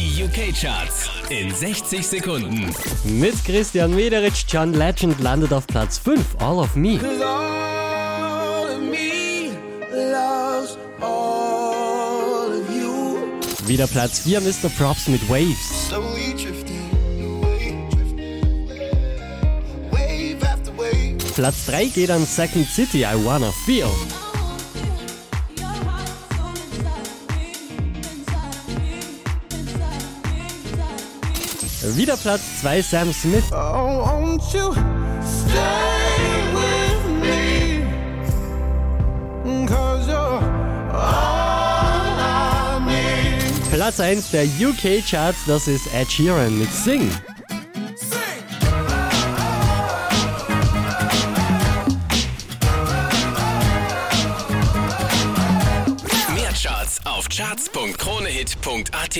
Die UK-Charts in 60 Sekunden. Mit Christian Mederich, John Legend landet auf Platz 5, All of Me. All of me loves all of you. Wieder Platz 4, Mr. Props mit Waves. Wave wave. Platz 3 geht an Second City, I Wanna Feel. Wieder Platz 2, Sam Smith. Oh, won't you stay with me? Cause you're all I need. Platz 1 der UK Charts, das ist Ed Sheeran mit Sing. Mehr Charts auf charts.kronehit.at.